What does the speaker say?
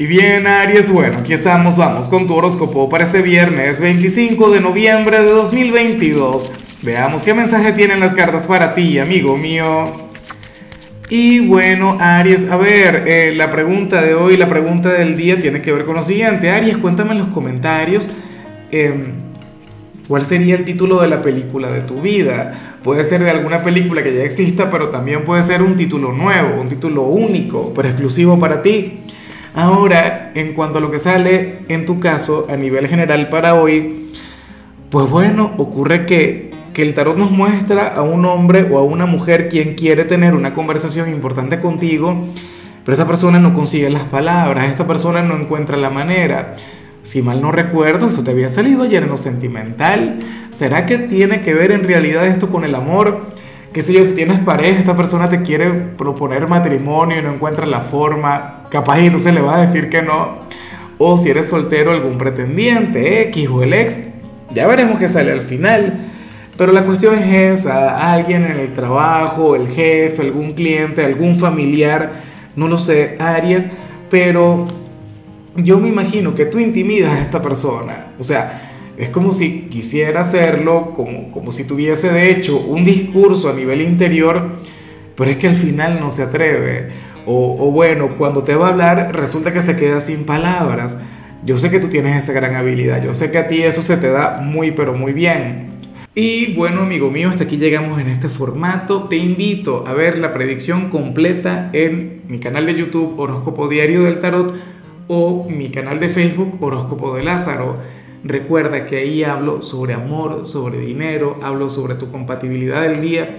Y bien, Aries, bueno, aquí estamos, vamos con tu horóscopo para este viernes 25 de noviembre de 2022. Veamos qué mensaje tienen las cartas para ti, amigo mío. Y bueno, Aries, a ver, eh, la pregunta de hoy, la pregunta del día tiene que ver con lo siguiente. Aries, cuéntame en los comentarios em, cuál sería el título de la película de tu vida. Puede ser de alguna película que ya exista, pero también puede ser un título nuevo, un título único, pero exclusivo para ti. Ahora, en cuanto a lo que sale en tu caso a nivel general para hoy, pues bueno, ocurre que, que el tarot nos muestra a un hombre o a una mujer quien quiere tener una conversación importante contigo, pero esta persona no consigue las palabras, esta persona no encuentra la manera. Si mal no recuerdo, esto te había salido ayer en lo sentimental. ¿Será que tiene que ver en realidad esto con el amor? qué sé yo, si tienes pareja, esta persona te quiere proponer matrimonio y no encuentra la forma, capaz y entonces le va a decir que no. O si eres soltero, algún pretendiente, X o el ex, ya veremos qué sale al final. Pero la cuestión es esa, alguien en el trabajo, el jefe, algún cliente, algún familiar, no lo sé, Aries, pero yo me imagino que tú intimidas a esta persona. O sea, es como si quisiera hacerlo, como, como si tuviese de hecho un discurso a nivel interior, pero es que al final no se atreve. O, bueno, cuando te va a hablar resulta que se queda sin palabras. Yo sé que tú tienes esa gran habilidad, yo sé que a ti eso se te da muy pero muy bien. Y bueno, amigo mío, hasta aquí llegamos en este formato. Te invito a ver la predicción completa en mi canal de YouTube Horóscopo Diario del Tarot o mi canal de Facebook Horóscopo de Lázaro. Recuerda que ahí hablo sobre amor, sobre dinero, hablo sobre tu compatibilidad del día.